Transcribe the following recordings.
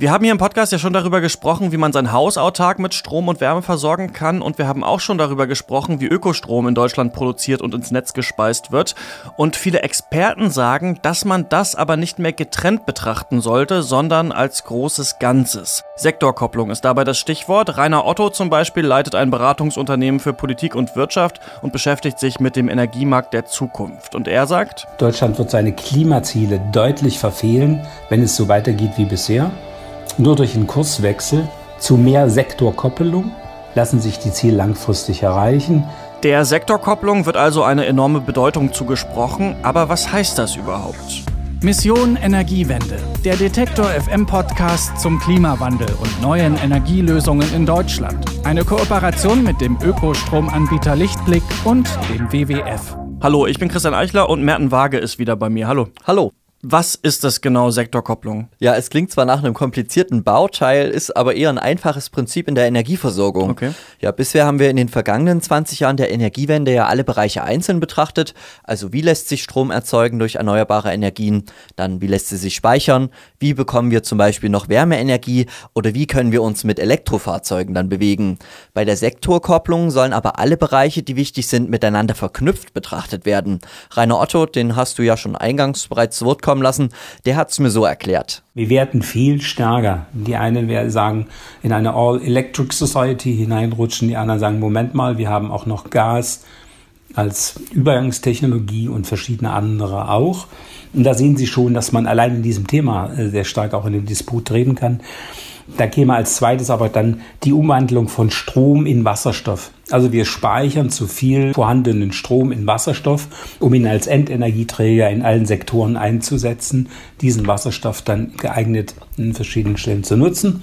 Wir haben hier im Podcast ja schon darüber gesprochen, wie man sein Haus autark mit Strom und Wärme versorgen kann. Und wir haben auch schon darüber gesprochen, wie Ökostrom in Deutschland produziert und ins Netz gespeist wird. Und viele Experten sagen, dass man das aber nicht mehr getrennt betrachten sollte, sondern als großes Ganzes. Sektorkopplung ist dabei das Stichwort. Rainer Otto zum Beispiel leitet ein Beratungsunternehmen für Politik und Wirtschaft und beschäftigt sich mit dem Energiemarkt der Zukunft. Und er sagt, Deutschland wird seine Klimaziele deutlich verfehlen, wenn es so weitergeht wie bisher. Nur durch einen Kurswechsel zu mehr Sektorkoppelung lassen sich die Ziele langfristig erreichen. Der Sektorkopplung wird also eine enorme Bedeutung zugesprochen, aber was heißt das überhaupt? Mission Energiewende, der Detektor FM Podcast zum Klimawandel und neuen Energielösungen in Deutschland. Eine Kooperation mit dem Ökostromanbieter Lichtblick und dem WWF. Hallo, ich bin Christian Eichler und Merten Waage ist wieder bei mir. Hallo. Hallo. Was ist das genau, Sektorkopplung? Ja, es klingt zwar nach einem komplizierten Bauteil, ist aber eher ein einfaches Prinzip in der Energieversorgung. Okay. Ja, bisher haben wir in den vergangenen 20 Jahren der Energiewende ja alle Bereiche einzeln betrachtet. Also wie lässt sich Strom erzeugen durch erneuerbare Energien? Dann wie lässt sie sich speichern? Wie bekommen wir zum Beispiel noch Wärmeenergie? Oder wie können wir uns mit Elektrofahrzeugen dann bewegen? Bei der Sektorkopplung sollen aber alle Bereiche, die wichtig sind, miteinander verknüpft betrachtet werden. Rainer Otto, den hast du ja schon eingangs bereits zu Wort kommen lassen, der hat es mir so erklärt. Wir werden viel stärker. Die einen werden sagen, in eine All-Electric Society hineinrutschen, die anderen sagen, Moment mal, wir haben auch noch Gas als Übergangstechnologie und verschiedene andere auch. Und da sehen Sie schon, dass man allein in diesem Thema äh, sehr stark auch in den Disput treten kann. Da käme als zweites aber dann die Umwandlung von Strom in Wasserstoff. Also wir speichern zu viel vorhandenen Strom in Wasserstoff, um ihn als Endenergieträger in allen Sektoren einzusetzen, diesen Wasserstoff dann geeignet in verschiedenen Stellen zu nutzen.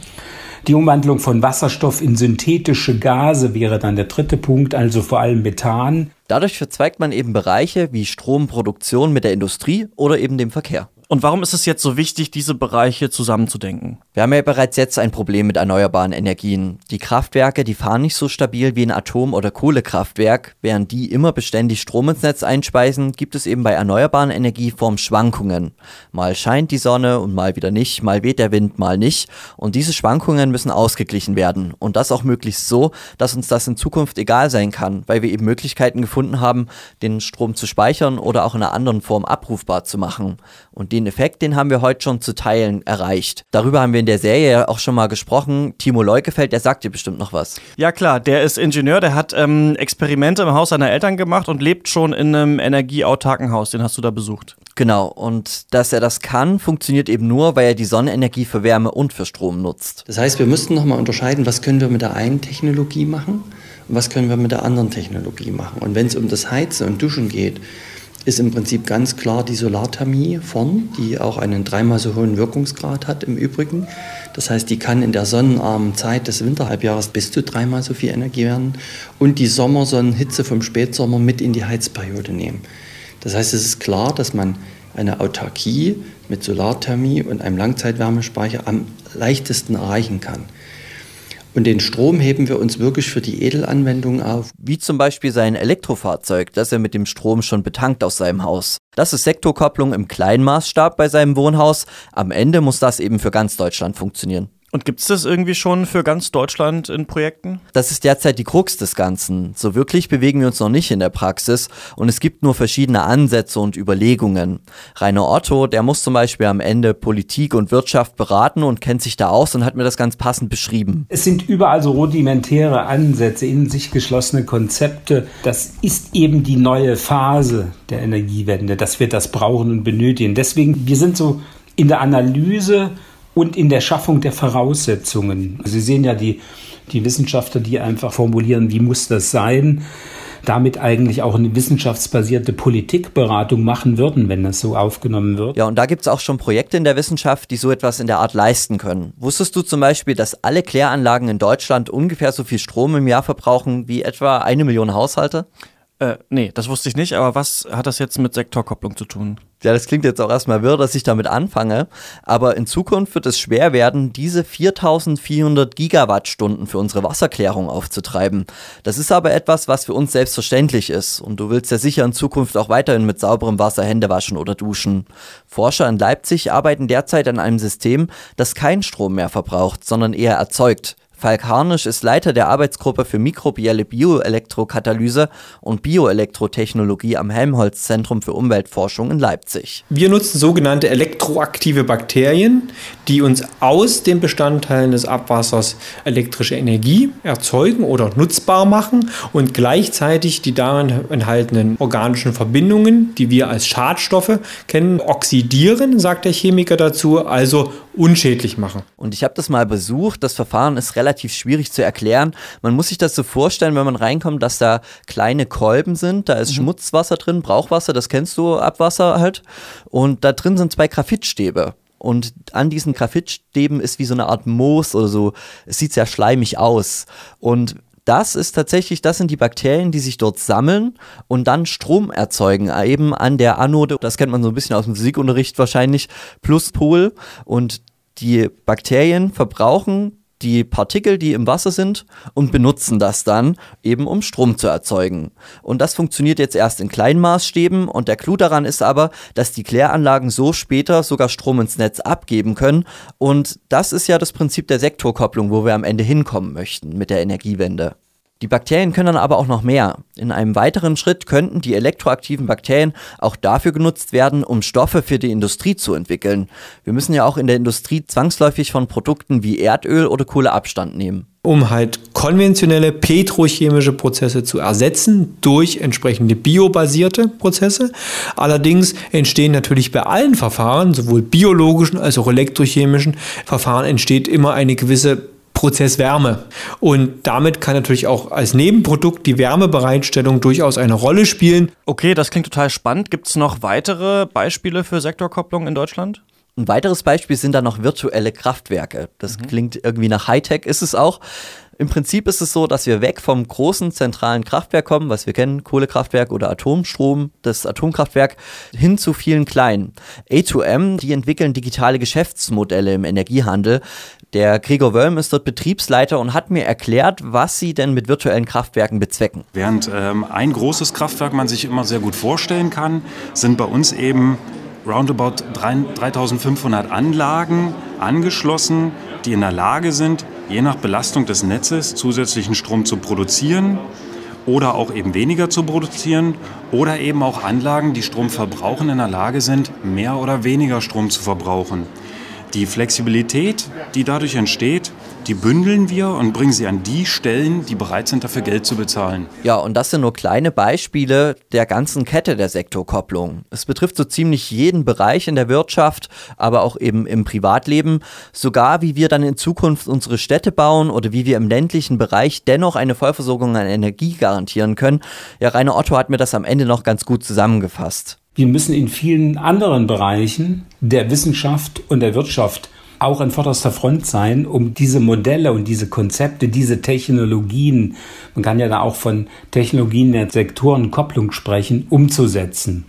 Die Umwandlung von Wasserstoff in synthetische Gase wäre dann der dritte Punkt, also vor allem Methan. Dadurch verzweigt man eben Bereiche wie Stromproduktion mit der Industrie oder eben dem Verkehr. Und warum ist es jetzt so wichtig, diese Bereiche zusammenzudenken? Wir haben ja bereits jetzt ein Problem mit erneuerbaren Energien. Die Kraftwerke, die fahren nicht so stabil wie ein Atom- oder Kohlekraftwerk. Während die immer beständig Strom ins Netz einspeisen, gibt es eben bei erneuerbaren Energieformen Schwankungen. Mal scheint die Sonne und mal wieder nicht, mal weht der Wind, mal nicht. Und diese Schwankungen müssen ausgeglichen werden. Und das auch möglichst so, dass uns das in Zukunft egal sein kann, weil wir eben Möglichkeiten gefunden haben, den Strom zu speichern oder auch in einer anderen Form abrufbar zu machen. Und den Effekt, den haben wir heute schon zu Teilen erreicht. Darüber haben wir in der Serie ja auch schon mal gesprochen. Timo Leukefeld, der sagt dir bestimmt noch was. Ja klar, der ist Ingenieur, der hat ähm, Experimente im Haus seiner Eltern gemacht und lebt schon in einem energieautarken Haus. Den hast du da besucht. Genau, und dass er das kann, funktioniert eben nur, weil er die Sonnenenergie für Wärme und für Strom nutzt. Das heißt, wir müssten nochmal unterscheiden, was können wir mit der einen Technologie machen und was können wir mit der anderen Technologie machen. Und wenn es um das Heizen und Duschen geht, ist im Prinzip ganz klar die Solarthermie vorn, die auch einen dreimal so hohen Wirkungsgrad hat im Übrigen. Das heißt, die kann in der sonnenarmen Zeit des Winterhalbjahres bis zu dreimal so viel Energie werden und die Sommersonnenhitze vom Spätsommer mit in die Heizperiode nehmen. Das heißt, es ist klar, dass man eine Autarkie mit Solarthermie und einem Langzeitwärmespeicher am leichtesten erreichen kann. Und den Strom heben wir uns wirklich für die Edelanwendungen auf. Wie zum Beispiel sein Elektrofahrzeug, das er mit dem Strom schon betankt aus seinem Haus. Das ist Sektorkopplung im kleinen Maßstab bei seinem Wohnhaus. Am Ende muss das eben für ganz Deutschland funktionieren. Und gibt es das irgendwie schon für ganz Deutschland in Projekten? Das ist derzeit die Krux des Ganzen. So wirklich bewegen wir uns noch nicht in der Praxis und es gibt nur verschiedene Ansätze und Überlegungen. Rainer Otto, der muss zum Beispiel am Ende Politik und Wirtschaft beraten und kennt sich da aus und hat mir das ganz passend beschrieben. Es sind überall so rudimentäre Ansätze, in sich geschlossene Konzepte. Das ist eben die neue Phase der Energiewende, dass wir das brauchen und benötigen. Deswegen, wir sind so in der Analyse und in der Schaffung der Voraussetzungen. Sie sehen ja die, die Wissenschaftler, die einfach formulieren, wie muss das sein, damit eigentlich auch eine wissenschaftsbasierte Politikberatung machen würden, wenn das so aufgenommen wird. Ja, und da gibt es auch schon Projekte in der Wissenschaft, die so etwas in der Art leisten können. Wusstest du zum Beispiel, dass alle Kläranlagen in Deutschland ungefähr so viel Strom im Jahr verbrauchen wie etwa eine Million Haushalte? Äh, nee, das wusste ich nicht, aber was hat das jetzt mit Sektorkopplung zu tun? Ja, das klingt jetzt auch erstmal wirr, dass ich damit anfange, aber in Zukunft wird es schwer werden, diese 4400 Gigawattstunden für unsere Wasserklärung aufzutreiben. Das ist aber etwas, was für uns selbstverständlich ist und du willst ja sicher in Zukunft auch weiterhin mit sauberem Wasser Hände waschen oder duschen. Forscher in Leipzig arbeiten derzeit an einem System, das keinen Strom mehr verbraucht, sondern eher erzeugt. Falk Harnisch ist Leiter der Arbeitsgruppe für mikrobielle Bioelektrokatalyse und Bioelektrotechnologie am Helmholtz-Zentrum für Umweltforschung in Leipzig. Wir nutzen sogenannte elektroaktive Bakterien, die uns aus den Bestandteilen des Abwassers elektrische Energie erzeugen oder nutzbar machen und gleichzeitig die darin enthaltenen organischen Verbindungen, die wir als Schadstoffe kennen, oxidieren, sagt der Chemiker dazu, also unschädlich machen. Und ich habe das mal besucht. Das Verfahren ist relativ schwierig zu erklären. Man muss sich das so vorstellen, wenn man reinkommt, dass da kleine Kolben sind. Da ist mhm. Schmutzwasser drin, Brauchwasser, das kennst du, Abwasser halt. Und da drin sind zwei Graphitstäbe. Und an diesen Graphitstäben ist wie so eine Art Moos oder so. Es sieht sehr schleimig aus. Und das ist tatsächlich, das sind die Bakterien, die sich dort sammeln und dann Strom erzeugen, eben an der Anode. Das kennt man so ein bisschen aus dem Physikunterricht wahrscheinlich, Pluspol. Und die Bakterien verbrauchen die Partikel, die im Wasser sind, und benutzen das dann eben, um Strom zu erzeugen. Und das funktioniert jetzt erst in kleinen Maßstäben und der Clou daran ist aber, dass die Kläranlagen so später sogar Strom ins Netz abgeben können. Und das ist ja das Prinzip der Sektorkopplung, wo wir am Ende hinkommen möchten mit der Energiewende. Die Bakterien können dann aber auch noch mehr. In einem weiteren Schritt könnten die elektroaktiven Bakterien auch dafür genutzt werden, um Stoffe für die Industrie zu entwickeln. Wir müssen ja auch in der Industrie zwangsläufig von Produkten wie Erdöl oder Kohle Abstand nehmen. Um halt konventionelle petrochemische Prozesse zu ersetzen durch entsprechende biobasierte Prozesse. Allerdings entstehen natürlich bei allen Verfahren, sowohl biologischen als auch elektrochemischen Verfahren, entsteht immer eine gewisse Prozesswärme. Und damit kann natürlich auch als Nebenprodukt die Wärmebereitstellung durchaus eine Rolle spielen. Okay, das klingt total spannend. Gibt es noch weitere Beispiele für Sektorkopplung in Deutschland? Ein weiteres Beispiel sind da noch virtuelle Kraftwerke. Das mhm. klingt irgendwie nach Hightech, ist es auch. Im Prinzip ist es so, dass wir weg vom großen zentralen Kraftwerk kommen, was wir kennen, Kohlekraftwerk oder Atomstrom, das Atomkraftwerk, hin zu vielen kleinen. A2M, die entwickeln digitale Geschäftsmodelle im Energiehandel. Der Gregor Wölm ist dort Betriebsleiter und hat mir erklärt, was sie denn mit virtuellen Kraftwerken bezwecken. Während ähm, ein großes Kraftwerk man sich immer sehr gut vorstellen kann, sind bei uns eben roundabout 3500 Anlagen angeschlossen, die in der Lage sind, je nach Belastung des Netzes zusätzlichen Strom zu produzieren oder auch eben weniger zu produzieren oder eben auch Anlagen, die Strom verbrauchen, in der Lage sind, mehr oder weniger Strom zu verbrauchen. Die Flexibilität, die dadurch entsteht, die bündeln wir und bringen sie an die Stellen, die bereit sind, dafür Geld zu bezahlen. Ja, und das sind nur kleine Beispiele der ganzen Kette der Sektorkopplung. Es betrifft so ziemlich jeden Bereich in der Wirtschaft, aber auch eben im Privatleben, sogar wie wir dann in Zukunft unsere Städte bauen oder wie wir im ländlichen Bereich dennoch eine Vollversorgung an Energie garantieren können. Ja, Rainer Otto hat mir das am Ende noch ganz gut zusammengefasst. Wir müssen in vielen anderen Bereichen der Wissenschaft und der Wirtschaft auch an vorderster Front sein, um diese Modelle und diese Konzepte, diese Technologien, man kann ja da auch von Technologien der Sektorenkopplung sprechen, umzusetzen.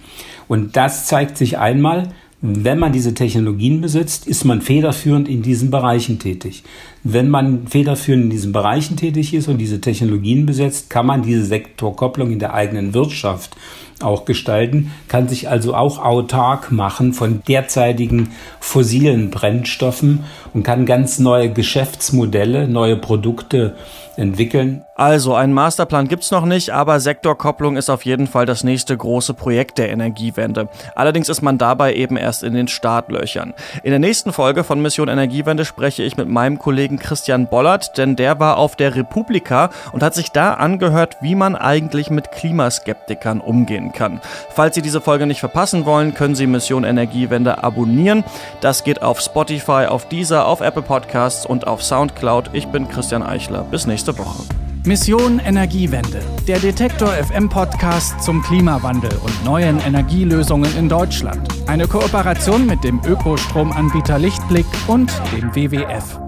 Und das zeigt sich einmal, wenn man diese Technologien besitzt, ist man federführend in diesen Bereichen tätig. Wenn man federführend in diesen Bereichen tätig ist und diese Technologien besetzt, kann man diese Sektorkopplung in der eigenen Wirtschaft auch gestalten, kann sich also auch autark machen von derzeitigen fossilen Brennstoffen und kann ganz neue Geschäftsmodelle, neue Produkte entwickeln. Also, einen Masterplan gibt's noch nicht, aber Sektorkopplung ist auf jeden Fall das nächste große Projekt der Energiewende. Allerdings ist man dabei eben erst in den Startlöchern. In der nächsten Folge von Mission Energiewende spreche ich mit meinem Kollegen Christian Bollert, denn der war auf der Republika und hat sich da angehört, wie man eigentlich mit Klimaskeptikern umgehen kann. Falls Sie diese Folge nicht verpassen wollen, können Sie Mission Energiewende abonnieren. Das geht auf Spotify, auf Deezer, auf Apple Podcasts und auf Soundcloud. Ich bin Christian Eichler. Bis nächste Woche. Mission Energiewende, der Detektor FM Podcast zum Klimawandel und neuen Energielösungen in Deutschland. Eine Kooperation mit dem Ökostromanbieter Lichtblick und dem WWF.